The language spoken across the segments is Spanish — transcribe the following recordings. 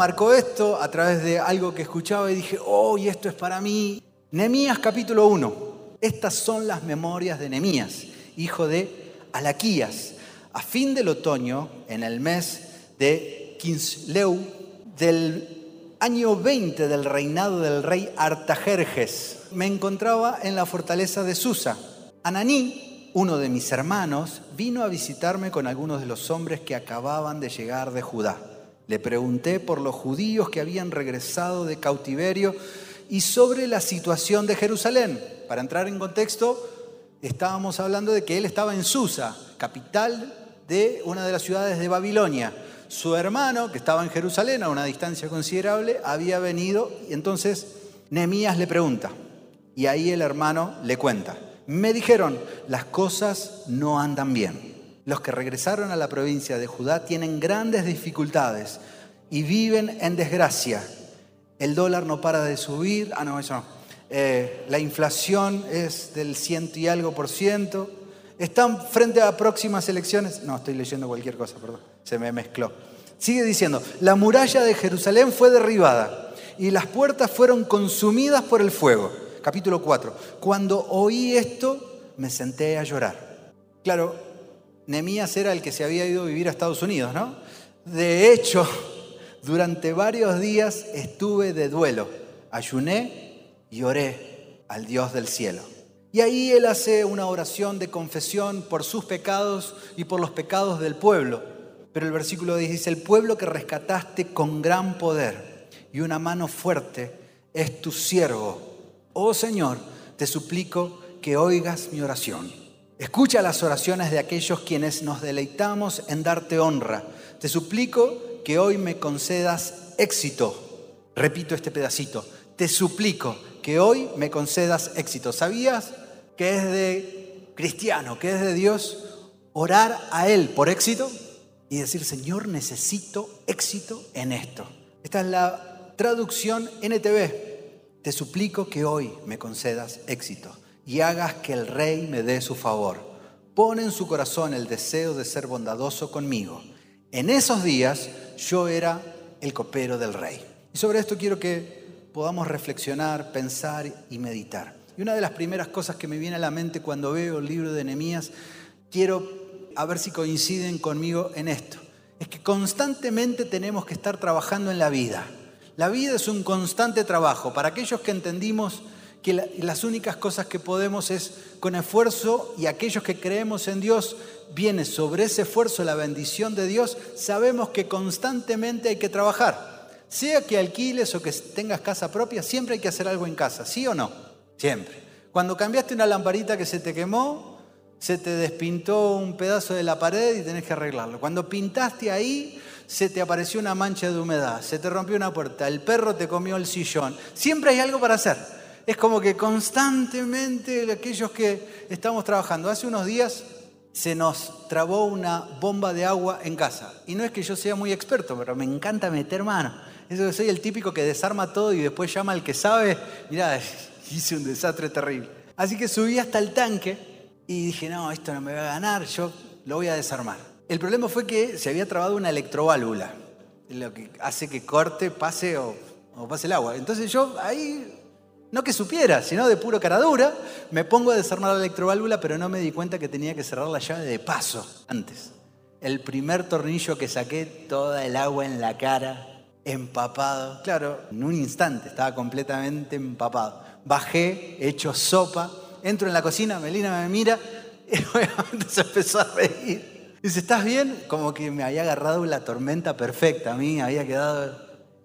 marcó esto a través de algo que escuchaba y dije, oh, y esto es para mí. Nehemías capítulo 1. Estas son las memorias de Nehemías, hijo de Alaquías. A fin del otoño, en el mes de Kinsleu, del año 20 del reinado del rey Artajerjes, me encontraba en la fortaleza de Susa. Ananí, uno de mis hermanos, vino a visitarme con algunos de los hombres que acababan de llegar de Judá. Le pregunté por los judíos que habían regresado de cautiverio y sobre la situación de Jerusalén. Para entrar en contexto, estábamos hablando de que él estaba en Susa, capital de una de las ciudades de Babilonia. Su hermano, que estaba en Jerusalén a una distancia considerable, había venido y entonces Nehemías le pregunta y ahí el hermano le cuenta. Me dijeron, las cosas no andan bien. Los que regresaron a la provincia de Judá tienen grandes dificultades y viven en desgracia. El dólar no para de subir. Ah, no, eso no. Eh, la inflación es del ciento y algo por ciento. Están frente a próximas elecciones. No, estoy leyendo cualquier cosa, perdón. Se me mezcló. Sigue diciendo, la muralla de Jerusalén fue derribada y las puertas fueron consumidas por el fuego. Capítulo 4. Cuando oí esto, me senté a llorar. Claro, Nemías era el que se había ido a vivir a Estados Unidos, ¿no? De hecho, durante varios días estuve de duelo. Ayuné y oré al Dios del cielo. Y ahí él hace una oración de confesión por sus pecados y por los pecados del pueblo. Pero el versículo dice, el pueblo que rescataste con gran poder y una mano fuerte es tu siervo. Oh Señor, te suplico que oigas mi oración. Escucha las oraciones de aquellos quienes nos deleitamos en darte honra. Te suplico que hoy me concedas éxito. Repito este pedacito. Te suplico que hoy me concedas éxito. ¿Sabías que es de cristiano, que es de Dios orar a Él por éxito y decir, Señor, necesito éxito en esto? Esta es la traducción NTV. Te suplico que hoy me concedas éxito y hagas que el rey me dé su favor. Pon en su corazón el deseo de ser bondadoso conmigo. En esos días yo era el copero del rey. Y sobre esto quiero que podamos reflexionar, pensar y meditar. Y una de las primeras cosas que me viene a la mente cuando veo el libro de Nehemías, quiero a ver si coinciden conmigo en esto. Es que constantemente tenemos que estar trabajando en la vida. La vida es un constante trabajo. Para aquellos que entendimos que las únicas cosas que podemos es con esfuerzo y aquellos que creemos en Dios, viene sobre ese esfuerzo la bendición de Dios, sabemos que constantemente hay que trabajar. Sea que alquiles o que tengas casa propia, siempre hay que hacer algo en casa, ¿sí o no? Siempre. Cuando cambiaste una lamparita que se te quemó, se te despintó un pedazo de la pared y tenés que arreglarlo. Cuando pintaste ahí, se te apareció una mancha de humedad, se te rompió una puerta, el perro te comió el sillón. Siempre hay algo para hacer es como que constantemente aquellos que estamos trabajando, hace unos días se nos trabó una bomba de agua en casa. Y no es que yo sea muy experto, pero me encanta meter mano. Eso soy el típico que desarma todo y después llama al que sabe, mirá, hice un desastre terrible. Así que subí hasta el tanque y dije, no, esto no me va a ganar, yo lo voy a desarmar. El problema fue que se había trabado una electroválvula, lo que hace que corte, pase o, o pase el agua. Entonces yo ahí no que supiera, sino de puro caradura, me pongo a desarmar la electroválvula, pero no me di cuenta que tenía que cerrar la llave de paso antes. El primer tornillo que saqué, toda el agua en la cara, empapado. Claro, en un instante estaba completamente empapado. Bajé, hecho sopa, entro en la cocina, Melina me mira y obviamente se empezó a reír. Dice, ¿estás bien? Como que me había agarrado la tormenta perfecta, a mí había quedado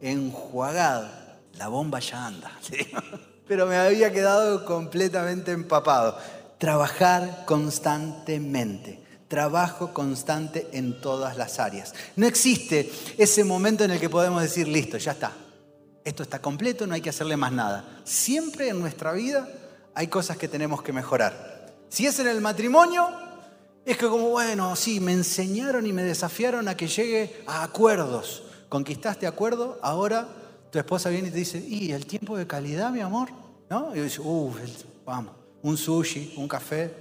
enjuagado. La bomba ya anda. pero me había quedado completamente empapado. Trabajar constantemente. Trabajo constante en todas las áreas. No existe ese momento en el que podemos decir, listo, ya está. Esto está completo, no hay que hacerle más nada. Siempre en nuestra vida hay cosas que tenemos que mejorar. Si es en el matrimonio, es que como, bueno, sí, me enseñaron y me desafiaron a que llegue a acuerdos. Conquistaste acuerdo, ahora tu esposa viene y te dice, ¿y el tiempo de calidad, mi amor? ¿No? Y dice, uff, vamos, un sushi, un café.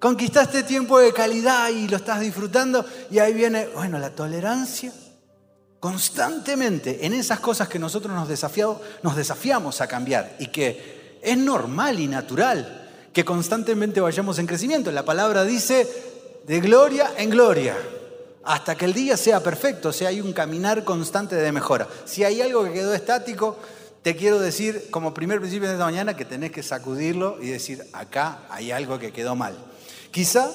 Conquistaste tiempo de calidad y lo estás disfrutando y ahí viene, bueno, la tolerancia. constantemente en esas cosas que nosotros nos, nos desafiamos a cambiar y que es normal y natural que constantemente vayamos en crecimiento. La palabra dice de gloria en gloria, hasta que el día sea perfecto, o sea, hay un caminar constante de mejora. Si hay algo que quedó estático, te quiero decir como primer principio de esta mañana que tenés que sacudirlo y decir, acá hay algo que quedó mal. Quizá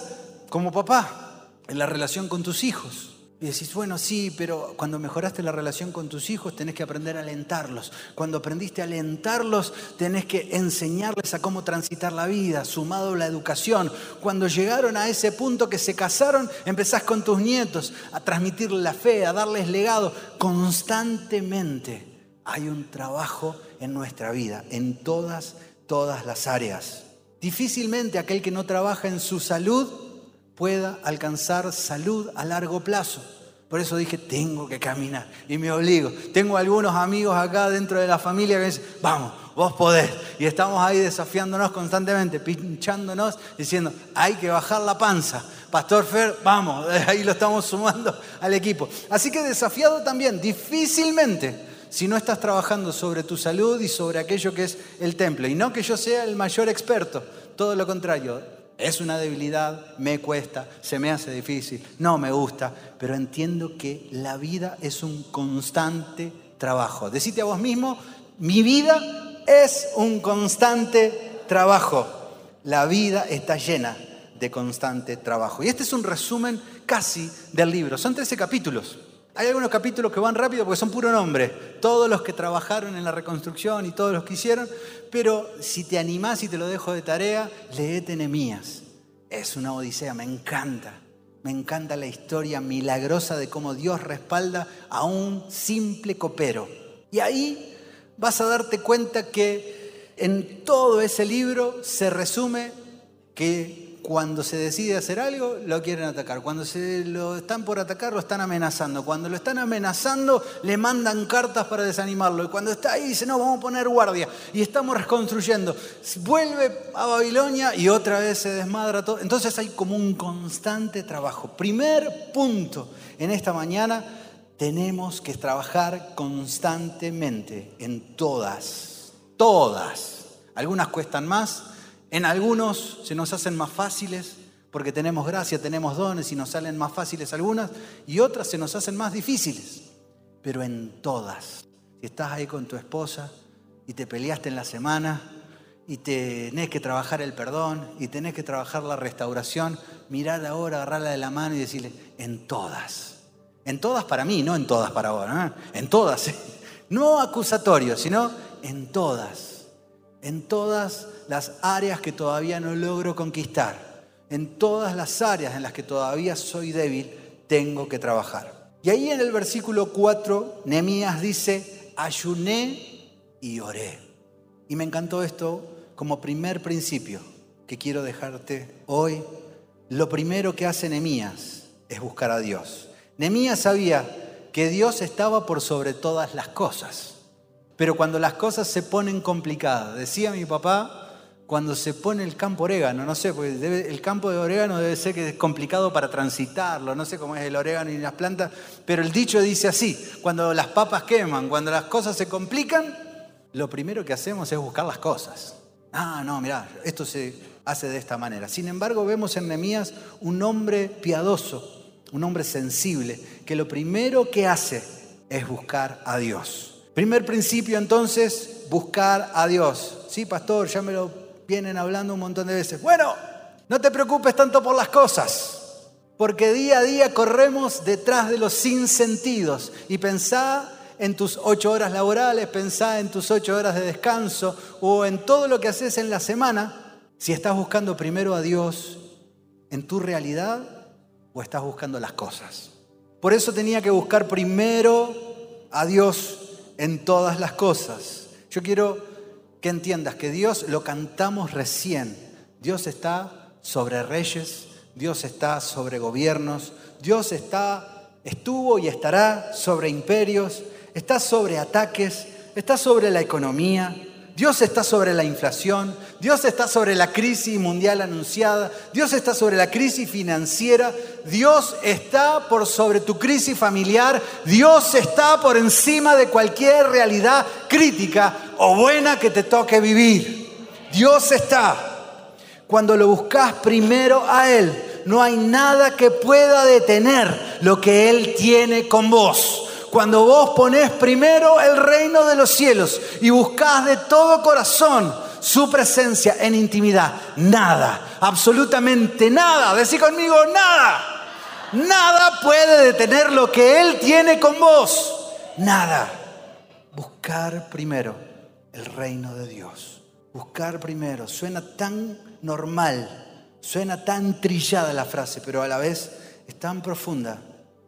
como papá, en la relación con tus hijos. Y decís, bueno, sí, pero cuando mejoraste la relación con tus hijos tenés que aprender a alentarlos. Cuando aprendiste a alentarlos tenés que enseñarles a cómo transitar la vida, sumado la educación. Cuando llegaron a ese punto que se casaron, empezás con tus nietos a transmitirles la fe, a darles legado. Constantemente hay un trabajo en nuestra vida, en todas, todas las áreas. Difícilmente aquel que no trabaja en su salud pueda alcanzar salud a largo plazo. Por eso dije, tengo que caminar y me obligo. Tengo algunos amigos acá dentro de la familia que dicen, vamos, vos podés. Y estamos ahí desafiándonos constantemente, pinchándonos, diciendo, hay que bajar la panza. Pastor Fer, vamos, ahí lo estamos sumando al equipo. Así que desafiado también, difícilmente, si no estás trabajando sobre tu salud y sobre aquello que es el templo. Y no que yo sea el mayor experto, todo lo contrario, es una debilidad, me cuesta, se me hace difícil, no me gusta, pero entiendo que la vida es un constante trabajo. Decite a vos mismo, mi vida es un constante trabajo. La vida está llena de constante trabajo. Y este es un resumen casi del libro. Son 13 capítulos. Hay algunos capítulos que van rápido porque son puro nombre. Todos los que trabajaron en la reconstrucción y todos los que hicieron. Pero si te animás y te lo dejo de tarea, leete Nehemías. Es una odisea, me encanta. Me encanta la historia milagrosa de cómo Dios respalda a un simple copero. Y ahí vas a darte cuenta que en todo ese libro se resume que cuando se decide hacer algo, lo quieren atacar. Cuando se lo están por atacar, lo están amenazando. Cuando lo están amenazando, le mandan cartas para desanimarlo. Y cuando está ahí, dice, no, vamos a poner guardia. Y estamos reconstruyendo. Vuelve a Babilonia y otra vez se desmadra todo. Entonces hay como un constante trabajo. Primer punto en esta mañana, tenemos que trabajar constantemente en todas, todas. Algunas cuestan más, en algunos se nos hacen más fáciles porque tenemos gracia, tenemos dones y nos salen más fáciles algunas, y otras se nos hacen más difíciles. Pero en todas, si estás ahí con tu esposa y te peleaste en la semana y tenés que trabajar el perdón y tenés que trabajar la restauración, mirar ahora, agarrarla de la mano y decirle, en todas. En todas para mí, no en todas para vos, en todas. No acusatorio, sino en todas. En todas las áreas que todavía no logro conquistar. En todas las áreas en las que todavía soy débil, tengo que trabajar. Y ahí en el versículo 4, Nehemías dice, ayuné y oré. Y me encantó esto como primer principio que quiero dejarte hoy. Lo primero que hace Nehemías es buscar a Dios. Nehemías sabía que Dios estaba por sobre todas las cosas. Pero cuando las cosas se ponen complicadas, decía mi papá, cuando se pone el campo orégano, no sé, porque el campo de orégano debe ser que es complicado para transitarlo, no sé cómo es el orégano y las plantas, pero el dicho dice así, cuando las papas queman, cuando las cosas se complican, lo primero que hacemos es buscar las cosas. Ah, no, mirá, esto se hace de esta manera. Sin embargo, vemos en Nehemías un hombre piadoso, un hombre sensible, que lo primero que hace es buscar a Dios. Primer principio entonces, buscar a Dios. Sí, pastor, ya me lo vienen hablando un montón de veces. Bueno, no te preocupes tanto por las cosas, porque día a día corremos detrás de los sinsentidos y pensá en tus ocho horas laborales, pensá en tus ocho horas de descanso o en todo lo que haces en la semana, si estás buscando primero a Dios en tu realidad o estás buscando las cosas. Por eso tenía que buscar primero a Dios en todas las cosas. Yo quiero que entiendas que Dios lo cantamos recién. Dios está sobre reyes, Dios está sobre gobiernos, Dios está, estuvo y estará sobre imperios, está sobre ataques, está sobre la economía, Dios está sobre la inflación, Dios está sobre la crisis mundial anunciada, Dios está sobre la crisis financiera, Dios está por sobre tu crisis familiar, Dios está por encima de cualquier realidad crítica o buena que te toque vivir. Dios está. Cuando lo buscas primero a Él, no hay nada que pueda detener lo que Él tiene con vos. Cuando vos ponés primero el reino de los cielos y buscás de todo corazón su presencia en intimidad, nada, absolutamente nada, decí conmigo, nada, nada puede detener lo que Él tiene con vos, nada. Buscar primero el reino de Dios, buscar primero, suena tan normal, suena tan trillada la frase, pero a la vez es tan profunda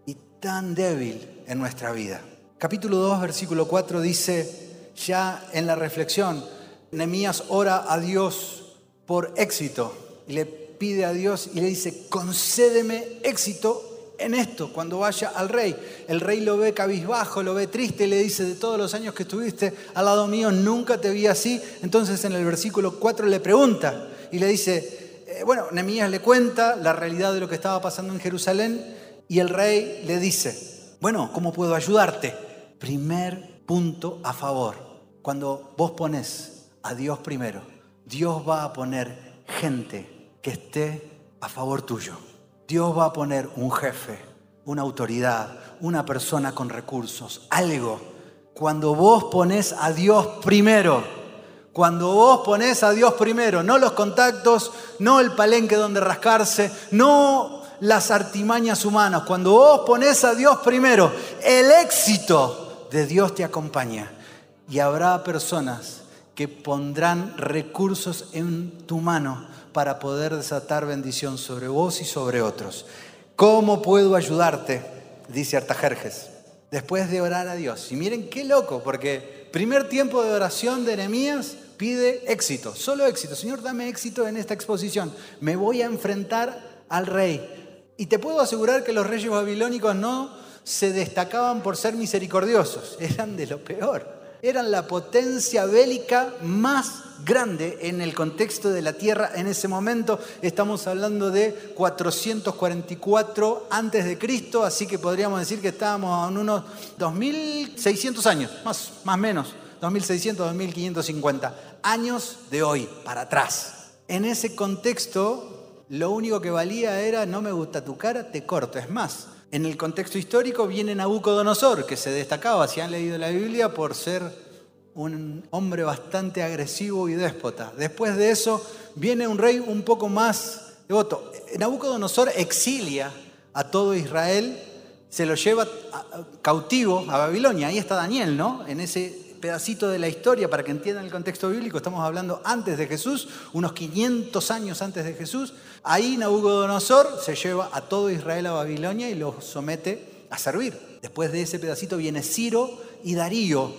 y tan débil en nuestra vida. Capítulo 2, versículo 4 dice, ya en la reflexión, Nehemías ora a Dios por éxito y le pide a Dios y le dice, concédeme éxito en esto cuando vaya al rey. El rey lo ve cabizbajo, lo ve triste y le dice, de todos los años que estuviste al lado mío, nunca te vi así. Entonces en el versículo 4 le pregunta y le dice, eh, bueno, Nehemías le cuenta la realidad de lo que estaba pasando en Jerusalén y el rey le dice, bueno, ¿cómo puedo ayudarte? Primer punto a favor. Cuando vos pones a Dios primero, Dios va a poner gente que esté a favor tuyo. Dios va a poner un jefe, una autoridad, una persona con recursos, algo. Cuando vos pones a Dios primero, cuando vos pones a Dios primero, no los contactos, no el palenque donde rascarse, no las artimañas humanas. Cuando vos pones a Dios primero, el éxito de Dios te acompaña. Y habrá personas que pondrán recursos en tu mano para poder desatar bendición sobre vos y sobre otros. ¿Cómo puedo ayudarte? Dice Artajerjes. Después de orar a Dios. Y miren qué loco, porque primer tiempo de oración de Nehemías pide éxito, solo éxito. Señor, dame éxito en esta exposición. Me voy a enfrentar al rey. Y te puedo asegurar que los reyes babilónicos no se destacaban por ser misericordiosos, eran de lo peor. Eran la potencia bélica más grande en el contexto de la tierra en ese momento. Estamos hablando de 444 antes de Cristo, así que podríamos decir que estábamos en unos 2600 años, más más menos, 2600, 2550 años de hoy para atrás. En ese contexto lo único que valía era no me gusta tu cara, te corto. Es más, en el contexto histórico viene Nabucodonosor, que se destacaba, si han leído la Biblia, por ser un hombre bastante agresivo y déspota. Después de eso viene un rey un poco más devoto. Nabucodonosor exilia a todo Israel, se lo lleva cautivo a Babilonia. Ahí está Daniel, ¿no? En ese pedacito de la historia para que entiendan el contexto bíblico. Estamos hablando antes de Jesús, unos 500 años antes de Jesús. Ahí Nabucodonosor se lleva a todo Israel a Babilonia y lo somete a servir. Después de ese pedacito viene Ciro y Darío.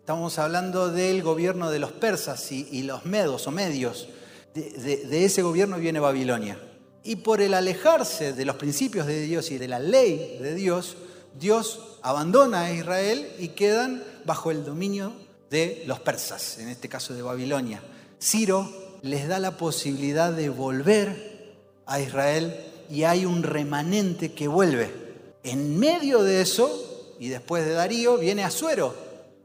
Estamos hablando del gobierno de los persas y, los medos o medios. de ese gobierno viene Babilonia. Y por el alejarse de los principios de Dios y de la ley de Dios, Dios abandona a Israel y quedan bajo el dominio de los persas, en este caso de Babilonia. Ciro les da la posibilidad de volver a Israel y hay un remanente que vuelve. En medio de eso, y después de Darío, viene Azuero.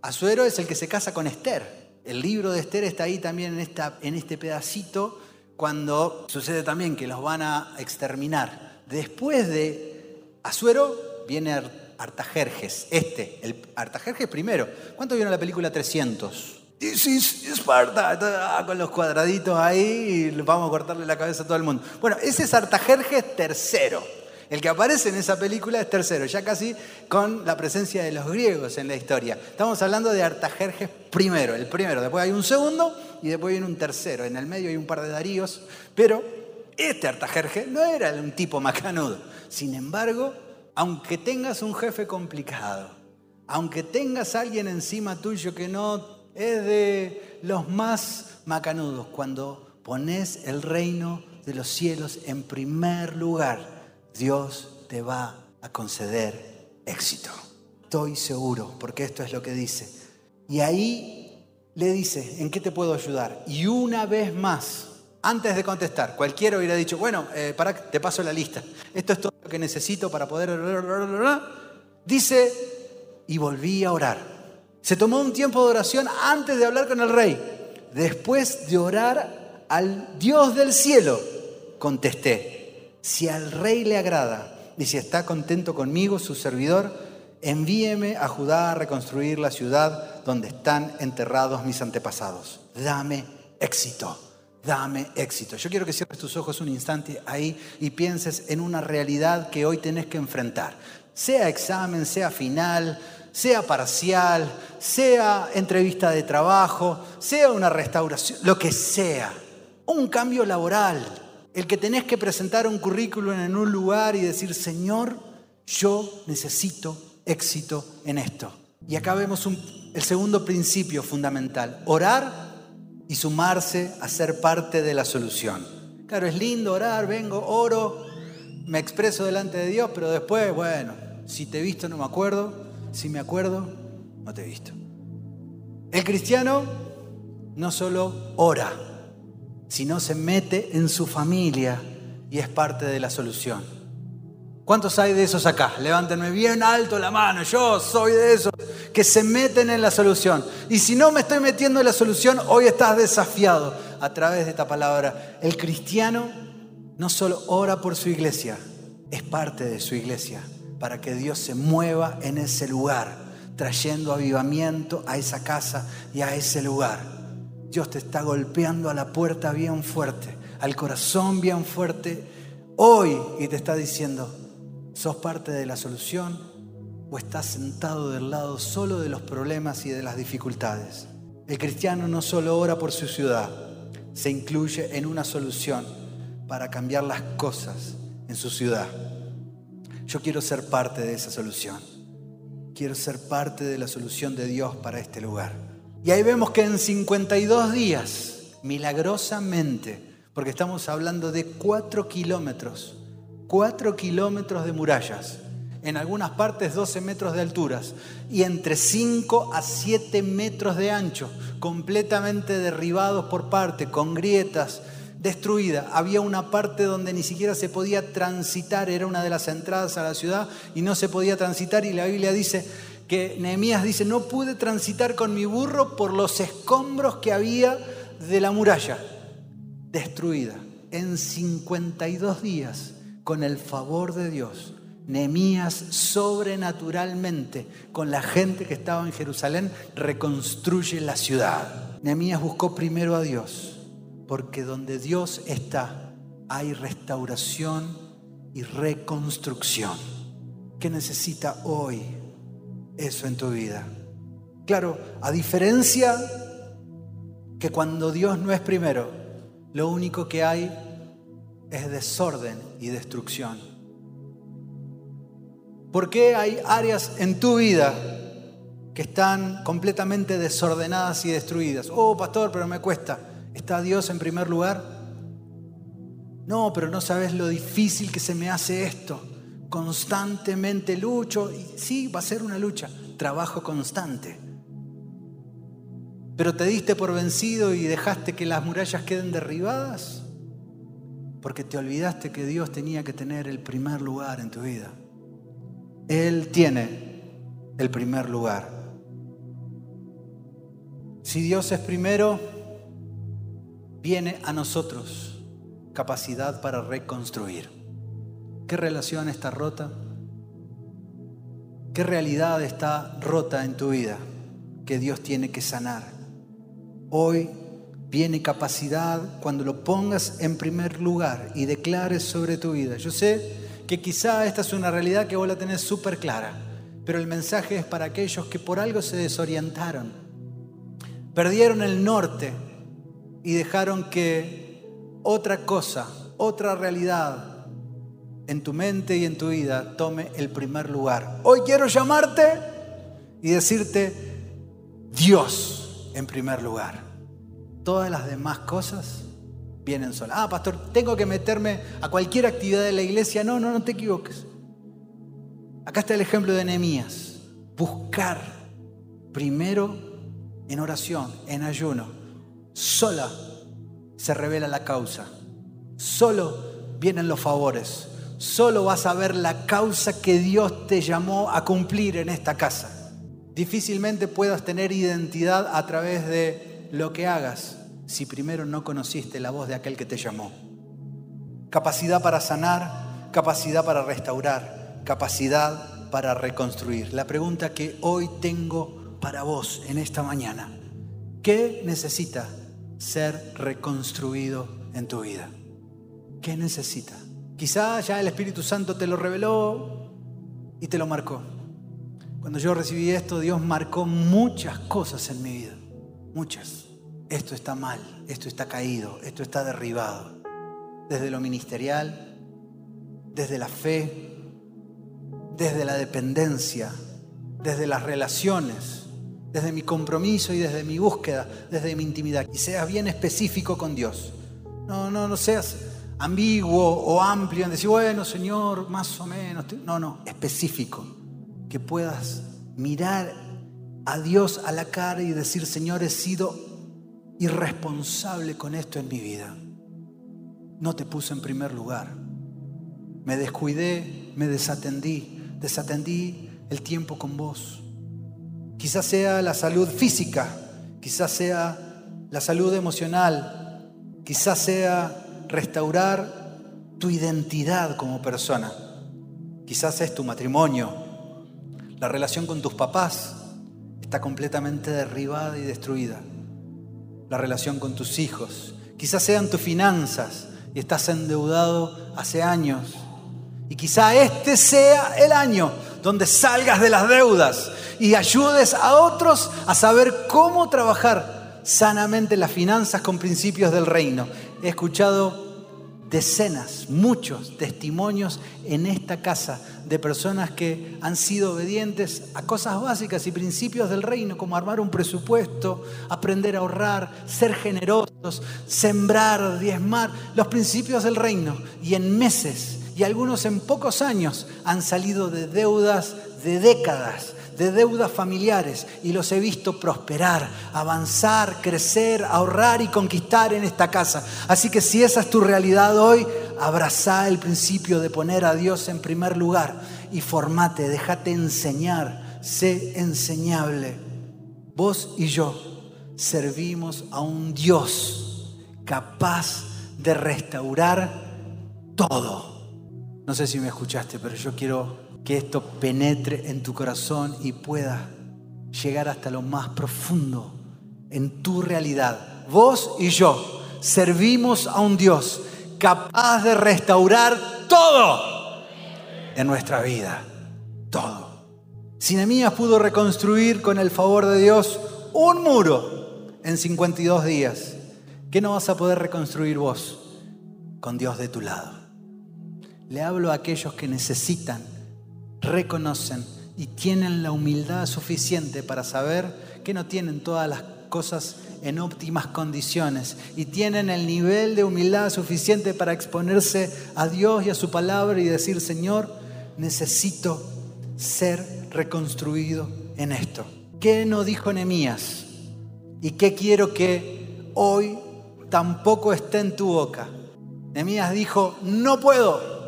Azuero es el que se casa con Esther. El libro de Esther está ahí también en, este pedacito, cuando sucede también que los van a exterminar. Después de Azuero viene Artajerjes, este, el Artajerjes primero. ¿Cuánto vieron la película 300? Is Esparta, con los cuadraditos ahí y vamos a cortarle la cabeza a todo el mundo. Bueno, ese es Artajerjes tercero. El que aparece en esa película es tercero, ya casi con la presencia de los griegos en la historia. Estamos hablando de Artajerjes primero, el primero. Después hay un segundo y después viene un tercero. En el medio hay un par de daríos, pero este Artajerjes no era un tipo macanudo. Sin embargo, aunque tengas un jefe complicado, aunque tengas alguien encima tuyo que no es de los más macanudos, cuando pones el reino de los cielos en primer lugar, Dios te va a conceder éxito. Estoy seguro, porque esto es lo que dice. Y ahí le dice, ¿en qué te puedo ayudar? Y una vez más, antes de contestar, cualquiera hubiera dicho, bueno, eh, te paso la lista. Esto es todo lo que necesito para poder... Dice, y volví a orar. Se tomó un tiempo de oración antes de hablar con el rey. Después de orar al Dios del cielo, contesté, si al rey le agrada y si está contento conmigo, su servidor, envíeme a Judá a reconstruir la ciudad donde están enterrados mis antepasados. Dame éxito, dame éxito. Yo quiero que cierres tus ojos un instante ahí y pienses en una realidad que hoy tenés que enfrentar. Sea examen, sea final, sea parcial, sea entrevista de trabajo, sea una restauración, lo que sea, un cambio laboral, el que tenés que presentar un currículum en un lugar y decir, Señor, yo necesito éxito en esto. Y acá vemos el segundo principio fundamental, orar y sumarse a ser parte de la solución. Claro, es lindo orar, vengo, oro, me expreso delante de Dios, pero después, bueno, si te he visto no me acuerdo, si me acuerdo, no te he visto. El cristiano no solo ora, sino se mete en su familia y es parte de la solución. ¿Cuántos hay de esos acá? Levántenme bien alto la mano. Yo soy de esos que se meten en la solución. Y si no me estoy metiendo en la solución, hoy estás desafiado a través de esta palabra. El cristiano no solo ora por su iglesia, es parte de su iglesia para que Dios se mueva en ese lugar, trayendo avivamiento a esa casa y a ese lugar. Dios te está golpeando a la puerta bien fuerte, al corazón bien fuerte hoy y te está diciendo, ¿sos parte de la solución o estás sentado del lado solo de los problemas y de las dificultades? El cristiano no solo ora por su ciudad, se incluye en una solución para cambiar las cosas en su ciudad. Yo quiero ser parte de esa solución. Quiero ser parte de la solución de Dios para este lugar. Y ahí vemos que en 52 días, milagrosamente, porque estamos hablando de 4 kilómetros, 4 kilómetros de murallas, en algunas partes 12 metros de alturas y entre 5 a 7 metros de ancho, completamente derribados por parte, con grietas, destruida. Había una parte donde ni siquiera se podía transitar, era una de las entradas a la ciudad y no se podía transitar y la Biblia dice que Nehemías dice, no pude transitar con mi burro por los escombros que había de la muralla, destruida. En 52 días, con el favor de Dios, Nehemías sobrenaturalmente, con la gente que estaba en Jerusalén, reconstruye la ciudad. Nehemías buscó primero a Dios porque donde Dios está hay restauración y reconstrucción. ¿Qué necesita hoy eso en tu vida? Claro, a diferencia que cuando Dios no es primero, lo único que hay es desorden y destrucción. ¿Por qué hay áreas en tu vida que están completamente desordenadas y destruidas? Oh, pastor, pero me cuesta. ¿Está Dios en primer lugar? No, pero no sabes lo difícil que se me hace esto. Constantemente lucho y sí, va a ser una lucha, trabajo constante. Pero te diste por vencido y dejaste que las murallas queden derribadas porque te olvidaste que Dios tenía que tener el primer lugar en tu vida. Él tiene el primer lugar. Si Dios es primero, viene a nosotros capacidad para reconstruir. ¿Qué relación está rota? ¿Qué realidad está rota en tu vida que Dios tiene que sanar? Hoy viene capacidad cuando lo pongas en primer lugar y declares sobre tu vida. Yo sé que quizá esta es una realidad que vos la tenés súper clara, pero el mensaje es para aquellos que por algo se desorientaron, perdieron el norte y dejaron que otra cosa, otra realidad en tu mente y en tu vida tome el primer lugar. Hoy quiero llamarte y decirte Dios en primer lugar. Todas las demás cosas vienen solas. Ah, pastor, tengo que meterme a cualquier actividad de la iglesia. No, no, no te equivoques. Acá está el ejemplo de Nehemías. Buscar primero en oración, en ayuno, sola se revela la causa. Solo vienen los favores. Solo vas a ver la causa que Dios te llamó a cumplir en esta casa. Difícilmente puedas tener identidad a través de lo que hagas si primero no conociste la voz de aquel que te llamó. Capacidad para sanar, capacidad para restaurar, capacidad para reconstruir. La pregunta que hoy tengo para vos en esta mañana, ¿qué necesita ser reconstruido en tu vida? ¿Qué necesita? Quizá ya el Espíritu Santo te lo reveló y te lo marcó. Cuando yo recibí esto, Dios marcó muchas cosas en mi vida. Muchas. Esto está mal, esto está caído, esto está derribado. Desde lo ministerial, desde la fe, desde la dependencia, desde las relaciones, desde mi compromiso y desde mi búsqueda, desde mi intimidad. Y seas bien específico con Dios. No, no, no seas ambiguo o amplio en decir, bueno, Señor, más o menos. No, no, específico. Que puedas mirar a Dios a la cara y decir, Señor, he sido irresponsable con esto en mi vida. No te puse en primer lugar. Me descuidé, me desatendí, desatendí el tiempo con vos. Quizás sea la salud física, quizás sea la salud emocional, quizás sea restaurar tu identidad como persona. Quizás es tu matrimonio, la relación con tus papás está completamente derribada y destruida. La relación con tus hijos, quizás sean tus finanzas y estás endeudado hace años. Y quizá este sea el año donde salgas de las deudas y ayudes a otros a saber cómo trabajar sanamente las finanzas con principios del reino. He escuchado decenas, muchos testimonios en esta casa de personas que han sido obedientes a cosas básicas y principios del reino, como armar un presupuesto, aprender a ahorrar, ser generosos, sembrar, diezmar, los principios del reino. Y en meses y algunos en pocos años han salido de deudas de décadas, de deudas familiares y los he visto prosperar, avanzar, crecer, ahorrar y conquistar en esta casa. Así que si esa es tu realidad hoy, abraza el principio de poner a Dios en primer lugar y formate, déjate enseñar, sé enseñable. Vos y yo servimos a un Dios capaz de restaurar todo. No sé si me escuchaste, pero yo quiero que esto penetre en tu corazón y pueda llegar hasta lo más profundo en tu realidad. Vos y yo servimos a un Dios capaz de restaurar todo en nuestra vida. Todo. Sinemías pudo reconstruir con el favor de Dios un muro en 52 días. ¿Qué no vas a poder reconstruir vos con Dios de tu lado? Le hablo a aquellos que necesitan reconocen y tienen la humildad suficiente para saber que no tienen todas las cosas en óptimas condiciones y tienen el nivel de humildad suficiente para exponerse a Dios y a su palabra y decir, Señor, necesito ser reconstruido en esto. ¿Qué no dijo Nehemías? ¿Y qué quiero que hoy tampoco esté en tu boca? Nehemías dijo, no puedo.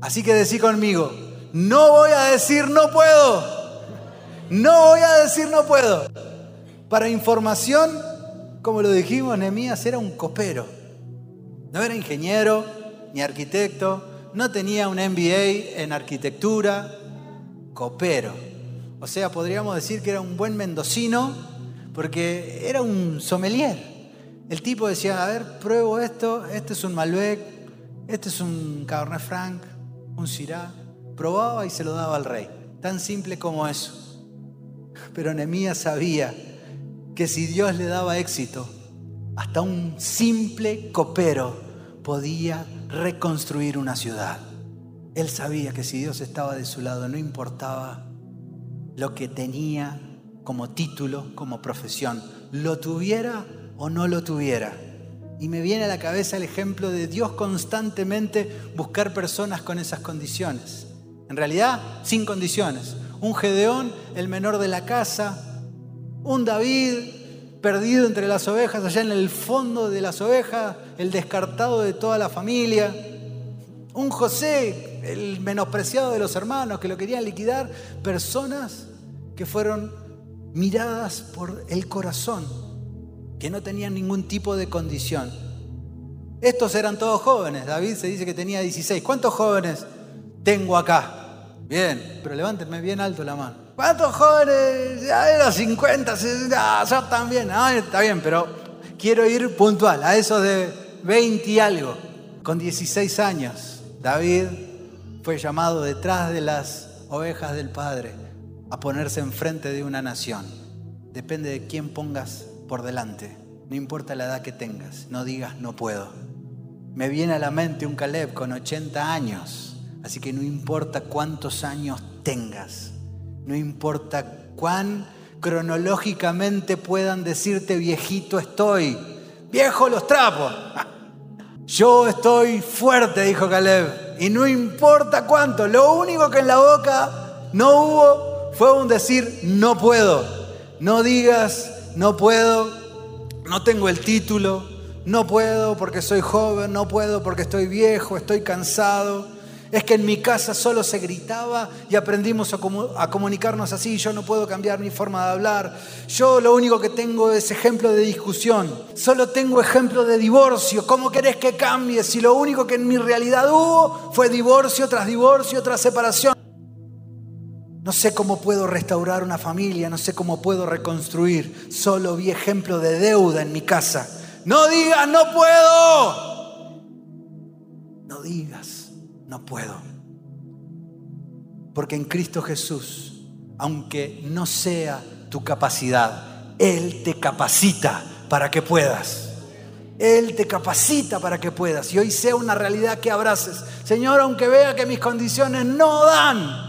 Así que decí conmigo, no voy a decir no puedo. No voy a decir no puedo. Para información, como lo dijimos, Nehemías era un copero. No era ingeniero ni arquitecto, no tenía un MBA en arquitectura, copero. O sea, podríamos decir que era un buen mendocino porque era un sommelier. El tipo decía, a ver, pruebo esto, este es un Malbec, este es un Cabernet Franc, un Syrah probaba y se lo daba al rey. Tan simple como eso. Pero Nehemías sabía que si Dios le daba éxito, hasta un simple copero podía reconstruir una ciudad. Él sabía que si Dios estaba de su lado, no importaba lo que tenía como título, como profesión, lo tuviera o no lo tuviera. Y me viene a la cabeza el ejemplo de Dios constantemente buscar personas con esas condiciones. En realidad, sin condiciones. Un Gedeón, el menor de la casa, Un David perdido entre las ovejas, allá en el fondo de las ovejas, el descartado de toda la familia. Un José, el menospreciado de los hermanos, que lo querían liquidar. Personas que fueron miradas por el corazón, que no tenían ningún tipo de condición. Estos eran todos jóvenes. David se dice que tenía 16. ¿Cuántos jóvenes tengo acá? Bien, pero levántenme bien alto la mano. ¿Cuántos jóvenes? Ya era 50, 60, yo también. Ah, está bien, pero quiero ir puntual, a esos de 20 y algo. Con 16 años, David fue llamado detrás de las ovejas del Padre a ponerse enfrente de una nación. Depende de quién pongas por delante. No importa la edad que tengas, no digas no puedo. Me viene a la mente un Caleb con 80 años, así que no importa cuántos años tengas, no importa cuán cronológicamente puedan decirte viejito estoy, viejo los trapos. Yo estoy fuerte, dijo Caleb, y no importa cuánto, lo único que en la boca no hubo fue un decir no puedo. No digas no puedo, no tengo el título, no puedo porque soy joven, no puedo porque estoy viejo, estoy cansado. Es que en mi casa solo se gritaba y aprendimos a, comunicarnos así. Yo no puedo cambiar mi forma de hablar. Yo lo único que tengo es ejemplo de discusión. Solo tengo ejemplo de divorcio. ¿Cómo querés que cambie si lo único que en mi realidad hubo fue divorcio tras divorcio tras separación? No sé cómo puedo restaurar una familia, no sé cómo puedo reconstruir. Solo vi ejemplo de deuda en mi casa. No digas, no puedo. No digas, no puedo. Porque en Cristo Jesús, aunque no sea tu capacidad, Él te capacita para que puedas. Él te capacita para que puedas. Y hoy sea una realidad que abraces. Señor, aunque vea que mis condiciones no dan,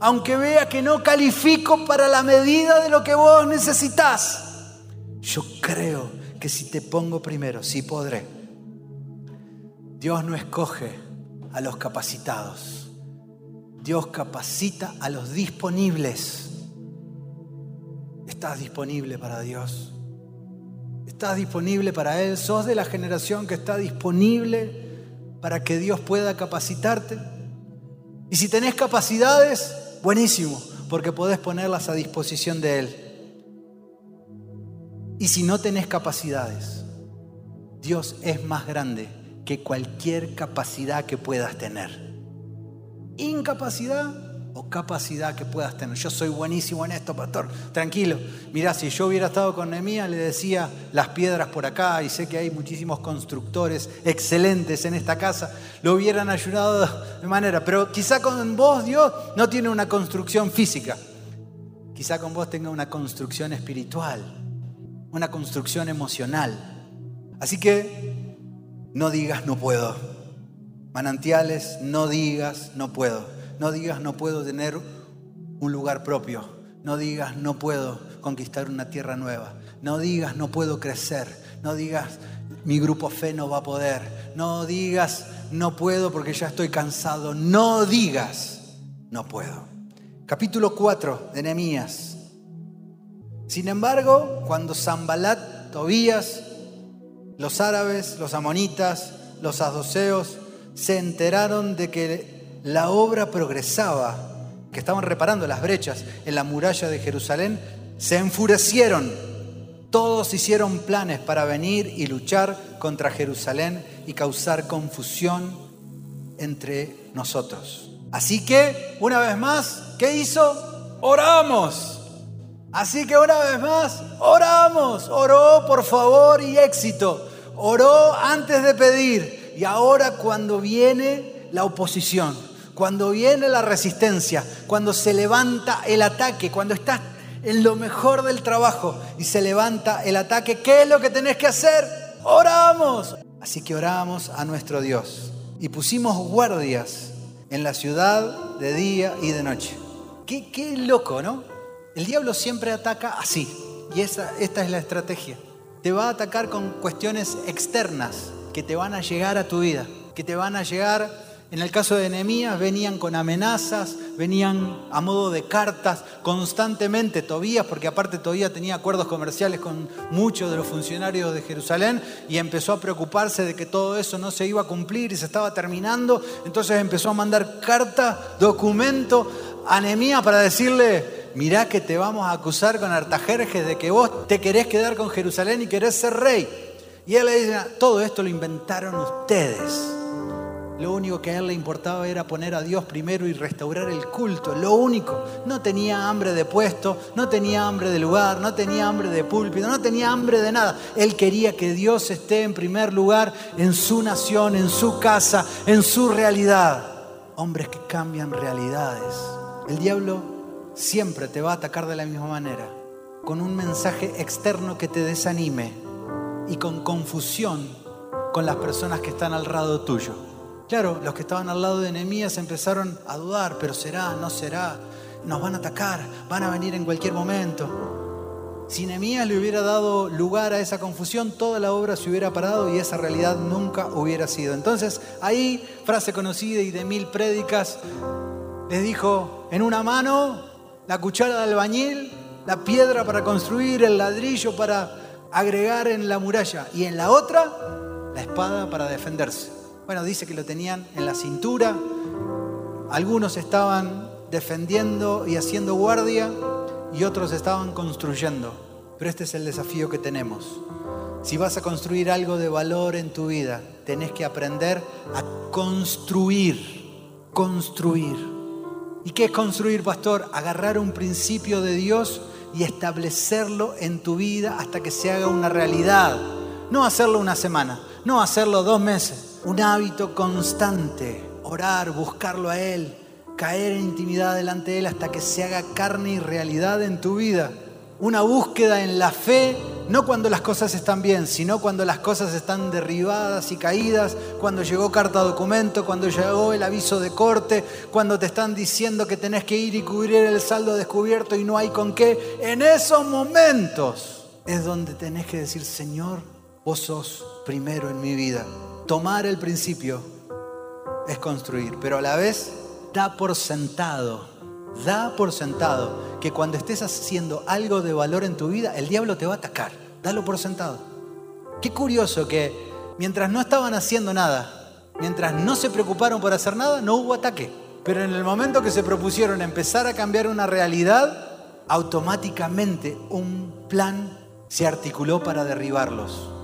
aunque vea que no califico para la medida de lo que vos necesitas, yo creo que si te pongo primero, sí podré. Dios no escoge a los capacitados. Dios capacita a los disponibles. ¿Estás disponible para Dios? ¿Estás disponible para Él? ¿Sos de la generación que está disponible para que Dios pueda capacitarte? Y si tenés capacidades, buenísimo, porque podés ponerlas a disposición de Él. Y si no tenés capacidades, Dios es más grande que cualquier capacidad que puedas tener. Incapacidad o capacidad que puedas tener. Yo soy buenísimo en esto, pastor. Tranquilo. Mirá, si yo hubiera estado con Nehemías, le decía las piedras por acá, y sé que hay muchísimos constructores excelentes en esta casa, lo hubieran ayudado de manera. Pero quizá con vos, Dios, no tiene una construcción física. Quizá con vos tenga una construcción espiritual una construcción emocional. Así que no digas no puedo. Manantiales, no digas no puedo. No digas no puedo tener un lugar propio. No digas no puedo conquistar una tierra nueva. No digas no puedo crecer. No digas mi grupo fe no va a poder. No digas no puedo porque ya estoy cansado. No digas no puedo. Capítulo 4 de Nehemías. Sin embargo, cuando Zambalat, Tobías, los árabes, los amonitas, los adoseos se enteraron de que la obra progresaba, que estaban reparando las brechas en la muralla de Jerusalén, se enfurecieron. Todos hicieron planes para venir y luchar contra Jerusalén y causar confusión entre nosotros. Así que, una vez más, ¿qué hizo? Oramos. Así que una vez más, oramos, oró por favor y éxito, oró antes de pedir y ahora cuando viene la oposición, cuando viene la resistencia, cuando se levanta el ataque, cuando estás en lo mejor del trabajo y se levanta el ataque, ¿qué es lo que tenés que hacer? Oramos. Así que oramos a nuestro Dios y pusimos guardias en la ciudad de día y de noche. Qué, qué loco, ¿no? El diablo siempre ataca así, y esa, esta es la estrategia. Te va a atacar con cuestiones externas que te van a llegar a tu vida, que te van a llegar En el caso de Nehemías venían con amenazas, venían a modo de cartas constantemente Tobías, porque aparte Tobías tenía acuerdos comerciales con muchos de los funcionarios de Jerusalén y empezó a preocuparse de que todo eso no se iba a cumplir y se estaba terminando. Entonces empezó a mandar carta, documento a Nehemías para decirle, mirá que te vamos a acusar con Artajerjes de que vos te querés quedar con Jerusalén y querés ser rey. Y él le dice, todo esto lo inventaron ustedes. Lo único que a él le importaba era poner a Dios primero y restaurar el culto. Lo único. No tenía hambre de puesto, no tenía hambre de lugar, no tenía hambre de púlpito, no tenía hambre de nada. Él quería que Dios esté en primer lugar en su nación, en su casa, en su realidad. Hombres que cambian realidades. El diablo siempre te va a atacar de la misma manera, con un mensaje externo que te desanime y con confusión con las personas que están al lado tuyo. Claro, los que estaban al lado de Nehemías empezaron a dudar, pero será, no será, nos van a atacar, van a venir en cualquier momento. Si Nehemías le hubiera dado lugar a esa confusión, toda la obra se hubiera parado y esa realidad nunca hubiera sido. Entonces, ahí, frase conocida y de mil prédicas, les dijo, en una mano la cuchara de albañil, la piedra para construir, el ladrillo para agregar en la muralla y en la otra la espada para defenderse. Bueno, dice que lo tenían en la cintura. Algunos estaban defendiendo y haciendo guardia y otros estaban construyendo. Pero este es el desafío que tenemos. Si vas a construir algo de valor en tu vida, tenés que aprender a construir, construir. ¿Y qué es construir, pastor? Agarrar un principio de Dios y establecerlo en tu vida hasta que se haga una realidad. No hacerlo una semana, no hacerlo dos meses, un hábito constante, orar, buscarlo a Él, caer en intimidad delante de Él hasta que se haga carne y realidad en tu vida. Una búsqueda en la fe, no cuando las cosas están bien, sino cuando las cosas están derribadas y caídas, cuando llegó carta documento, cuando llegó el aviso de corte, cuando te están diciendo que tenés que ir y cubrir el saldo descubierto y no hay con qué. En esos momentos es donde tenés que decir, Señor, vos sos primero en mi vida tomar el principio es construir, pero a la vez da por sentado, da por sentado que cuando estés haciendo algo de valor en tu vida, el diablo te va a atacar. Dalo por sentado. Qué curioso que mientras no estaban haciendo nada, mientras no se preocuparon por hacer nada, no hubo ataque. Pero en el momento que se propusieron empezar a cambiar una realidad, automáticamente un plan se articuló para derribarlos.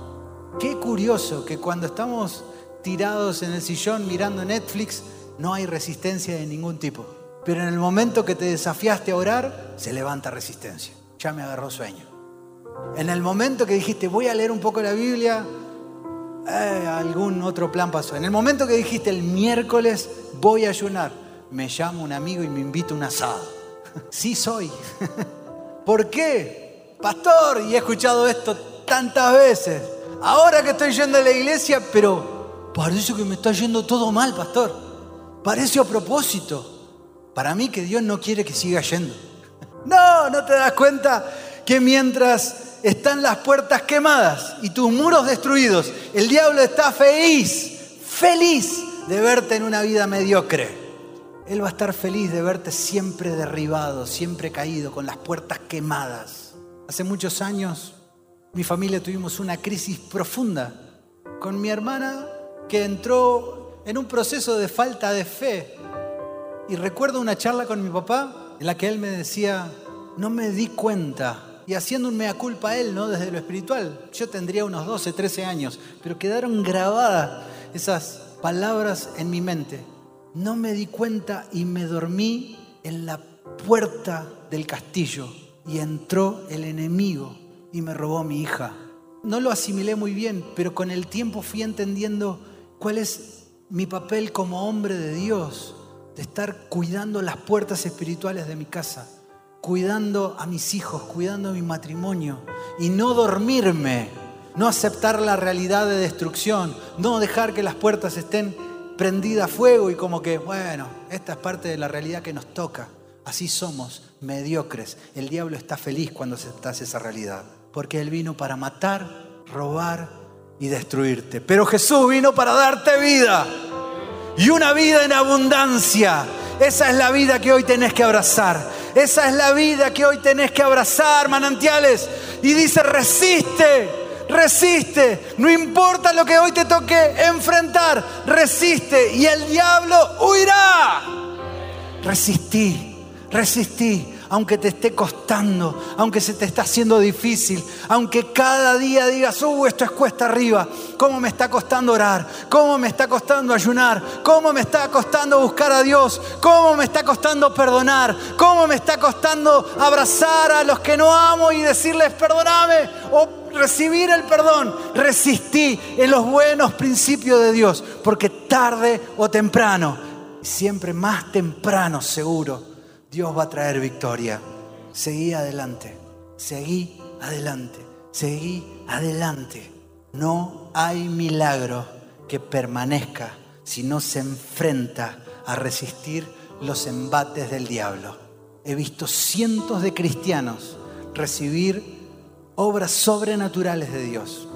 Qué curioso que cuando estamos tirados en el sillón mirando Netflix, no hay resistencia de ningún tipo. Pero en el momento que te desafiaste a orar, se levanta resistencia. Ya me agarró sueño. En el momento que dijiste, voy a leer un poco la Biblia, eh, algún otro plan pasó. En el momento que dijiste, el miércoles voy a ayunar, me llama un amigo y me invita a un asado. sí soy. ¿Por qué? Pastor, y he escuchado esto tantas veces. Ahora que estoy yendo a la iglesia, pero parece que me está yendo todo mal, pastor. Parece a propósito. Para mí que Dios no quiere que siga yendo. No, no te das cuenta que mientras están las puertas quemadas y tus muros destruidos, el diablo está feliz, feliz de verte en una vida mediocre. Él va a estar feliz de verte siempre derribado, siempre caído, con las puertas quemadas. Hace muchos años mi familia tuvimos una crisis profunda con mi hermana que entró en un proceso de falta de fe. Y recuerdo una charla con mi papá en la que él me decía, no me di cuenta, y haciendo un mea culpa a él, ¿no? Desde lo espiritual. Yo tendría unos 12, 13 años, pero quedaron grabadas esas palabras en mi mente. No me di cuenta y me dormí en la puerta del castillo y entró el enemigo y me robó mi hija. No lo asimilé muy bien, pero con el tiempo fui entendiendo cuál es mi papel como hombre de Dios, de estar cuidando las puertas espirituales de mi casa, cuidando a mis hijos, cuidando mi matrimonio y no dormirme, no aceptar la realidad de destrucción, no dejar que las puertas estén prendidas a fuego y como que, bueno, esta es parte de la realidad que nos toca. Así somos, mediocres. El diablo está feliz cuando aceptas esa realidad porque Él vino para matar, robar y destruirte. Pero Jesús vino para darte vida. y una vida en abundancia. Esa es la vida que hoy tenés que abrazar. Esa es la vida que hoy tenés que abrazar, manantiales. Y dice, resiste, resiste. No importa lo que hoy te toque enfrentar, resiste y el diablo huirá. Resistí, resistí aunque te esté costando, aunque se te está haciendo difícil, aunque cada día digas, uh, esto es cuesta arriba, cómo me está costando orar, cómo me está costando ayunar, cómo me está costando buscar a Dios, cómo me está costando perdonar, cómo me está costando abrazar a los que no amo y decirles perdoname o recibir el perdón. Resistí en los buenos principios de Dios, porque tarde o temprano, siempre más temprano seguro, Dios va a traer victoria. Seguí adelante, seguí adelante, seguí adelante. No hay milagro que permanezca si no se enfrenta a resistir los embates del diablo. He visto cientos de cristianos recibir obras sobrenaturales de Dios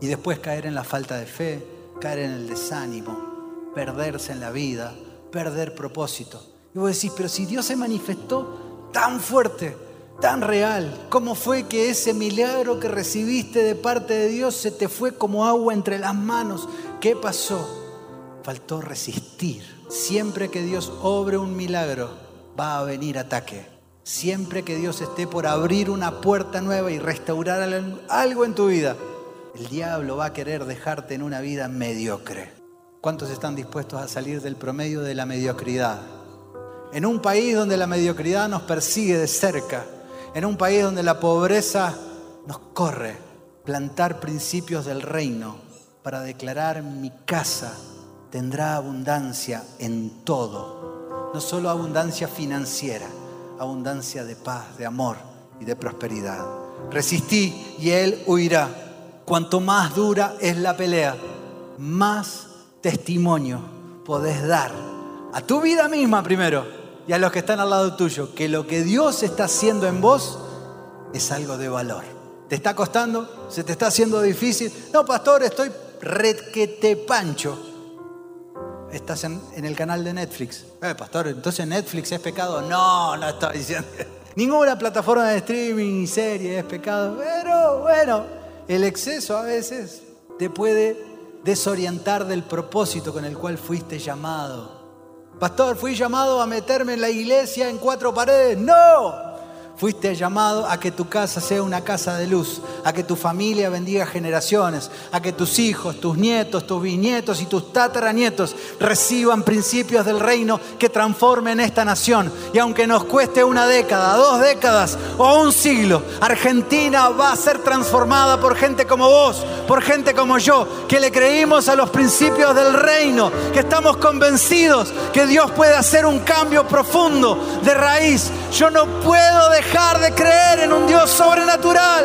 y después caer en la falta de fe, caer en el desánimo, perderse en la vida, perder propósito. Y vos decís, pero si Dios se manifestó tan fuerte, tan real, ¿cómo fue que ese milagro que recibiste de parte de Dios se te fue como agua entre las manos? ¿Qué pasó? Faltó resistir. Siempre que Dios obre un milagro, va a venir ataque. Siempre que Dios esté por abrir una puerta nueva y restaurar algo en tu vida, el diablo va a querer dejarte en una vida mediocre. ¿Cuántos están dispuestos a salir del promedio de la mediocridad? En un país donde la mediocridad nos persigue de cerca, en un país donde la pobreza nos corre, plantar principios del reino para declarar mi casa tendrá abundancia en todo, no solo abundancia financiera, abundancia de paz, de amor y de prosperidad. Resistí y él huirá. Cuanto más dura es la pelea, más testimonio podés dar a tu vida misma primero y a los que están al lado tuyo que lo que Dios está haciendo en vos es algo de valor. ¿Te está costando? ¿Se te está haciendo difícil? No, pastor, estoy requete pancho. Estás en, el canal de Netflix. Eh, pastor, entonces Netflix es pecado. No, no estoy diciendo. Ninguna plataforma de streaming ni serie es pecado. Pero bueno, el exceso a veces te puede desorientar del propósito con el cual fuiste llamado. Pastor, fui llamado a meterme en la iglesia en cuatro paredes. No, Fuiste llamado a que tu casa sea una casa de luz, a que tu familia bendiga generaciones, a que tus hijos, tus nietos, tus bisnietos y tus tataranietos reciban principios del reino que transformen esta nación. Y aunque nos cueste una década, dos décadas o un siglo, Argentina va a ser transformada por gente como vos, por gente como yo, que le creímos a los principios del reino, que estamos convencidos que Dios puede hacer un cambio profundo de raíz. Yo no puedo dejar dejar de creer en un Dios sobrenatural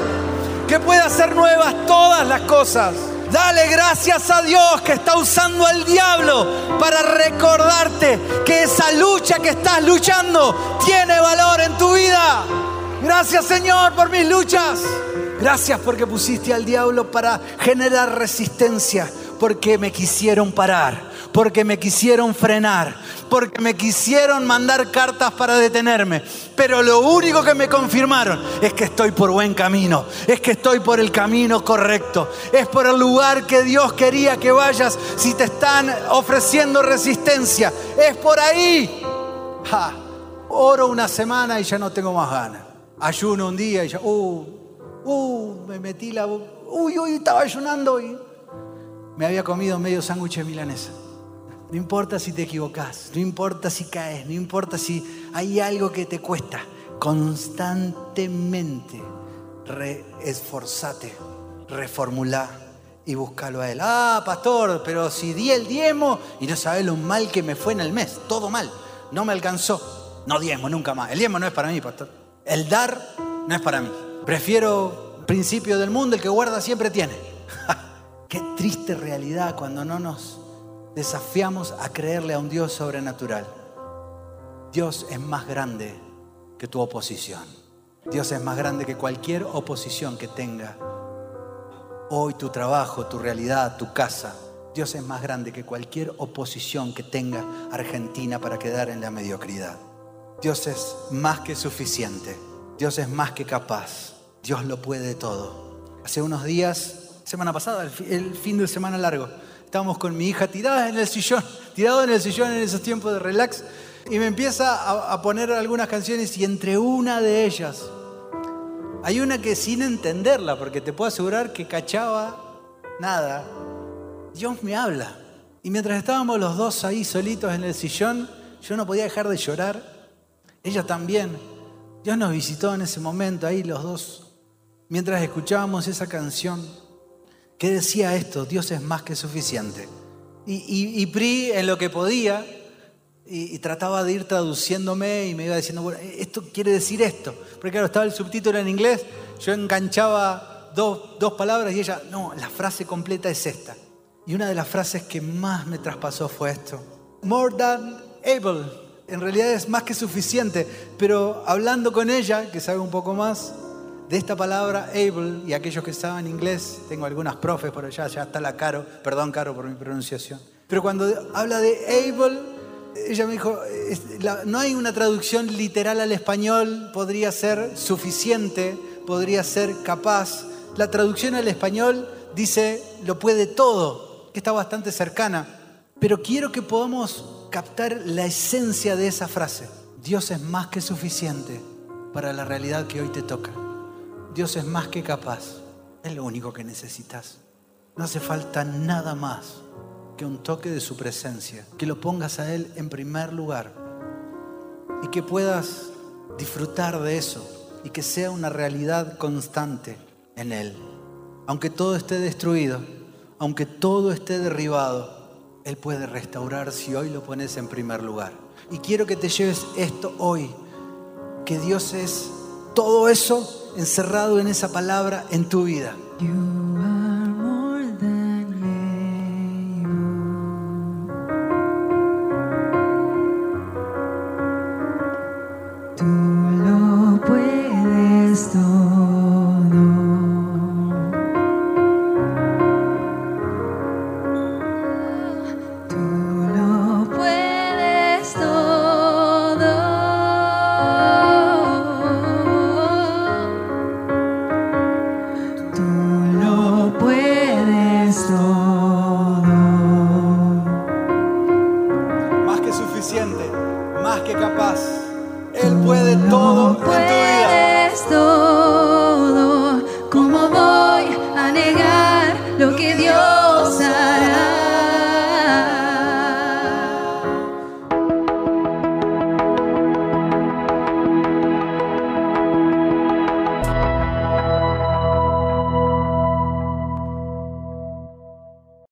que puede hacer nuevas todas las cosas. Dale gracias a Dios que está usando al diablo para recordarte que esa lucha que estás luchando tiene valor en tu vida. Gracias Señor por mis luchas. Gracias porque pusiste al diablo para generar resistencia, porque me quisieron parar, porque me quisieron frenar, porque me quisieron mandar cartas para detenerme. Pero lo único que me confirmaron es que estoy por buen camino, es que estoy por el camino correcto, es por el lugar que Dios quería que vayas si te están ofreciendo resistencia. Es por ahí. oro una semana y ya no tengo más ganas. Ayuno un día y ya, uh, uh, me metí la... Uy, uy, estaba ayunando y me había comido medio sándwich milanesa. No importa si te equivocas, no importa si caes, no importa si hay algo que te cuesta. Constantemente reesforzate, reformula y búscalo a Él. Ah, pastor, pero si di el diezmo y no sabes lo mal que me fue en el mes, todo mal, no me alcanzó. No diezmo, nunca más. El diezmo no es para mí, pastor. El dar no es para mí. Prefiero principio del mundo, el que guarda siempre tiene. Qué triste realidad cuando no nos desafiamos a creerle a un Dios sobrenatural. Dios es más grande que tu oposición. Dios es más grande que cualquier oposición que tenga hoy tu trabajo, tu realidad, tu casa. Dios es más grande que cualquier oposición que tenga Argentina para quedar en la mediocridad. Dios es más que suficiente. Dios es más que capaz. Dios lo puede todo. Hace unos días, semana pasada, el fin de semana largo, estábamos con mi hija tirada en el sillón, tirado en el sillón en esos tiempos de relax, y me empieza a, poner algunas canciones y entre una de ellas hay una que sin entenderla, porque te puedo asegurar que cachaba nada, Dios me habla. Y mientras estábamos los dos ahí solitos en el sillón, yo no podía dejar de llorar. Ella también. Dios nos visitó en ese momento, ahí los dos, mientras escuchábamos esa canción que decía esto, Dios es más que suficiente. Y, Pri en lo que podía, y, trataba de ir traduciéndome y me iba diciendo, esto quiere decir esto. Porque claro, estaba el subtítulo en inglés, yo enganchaba dos, dos palabras y ella, no, la frase completa es esta. Y una de las frases que más me traspasó fue esto. More than able en realidad es más que suficiente, pero hablando con ella, que sabe un poco más de esta palabra able, y aquellos que saben inglés, tengo algunas profes por allá, ya está la Caro, perdón Caro por mi pronunciación, pero cuando habla de able, ella me dijo, no hay una traducción literal al español, podría ser suficiente, podría ser capaz. La traducción al español dice, lo puede todo, que está bastante cercana, pero quiero que podamos captar la esencia de esa frase. Dios es más que suficiente para la realidad que hoy te toca. Dios es más que capaz. Es lo único que necesitas. No hace falta nada más que un toque de su presencia, que lo pongas a Él en primer lugar y que puedas disfrutar de eso y que sea una realidad constante en Él. Aunque todo esté destruido, aunque todo esté derribado, él puede restaurar si hoy lo pones en primer lugar. Y quiero que te lleves esto hoy, que Dios es todo eso encerrado en esa palabra en tu vida.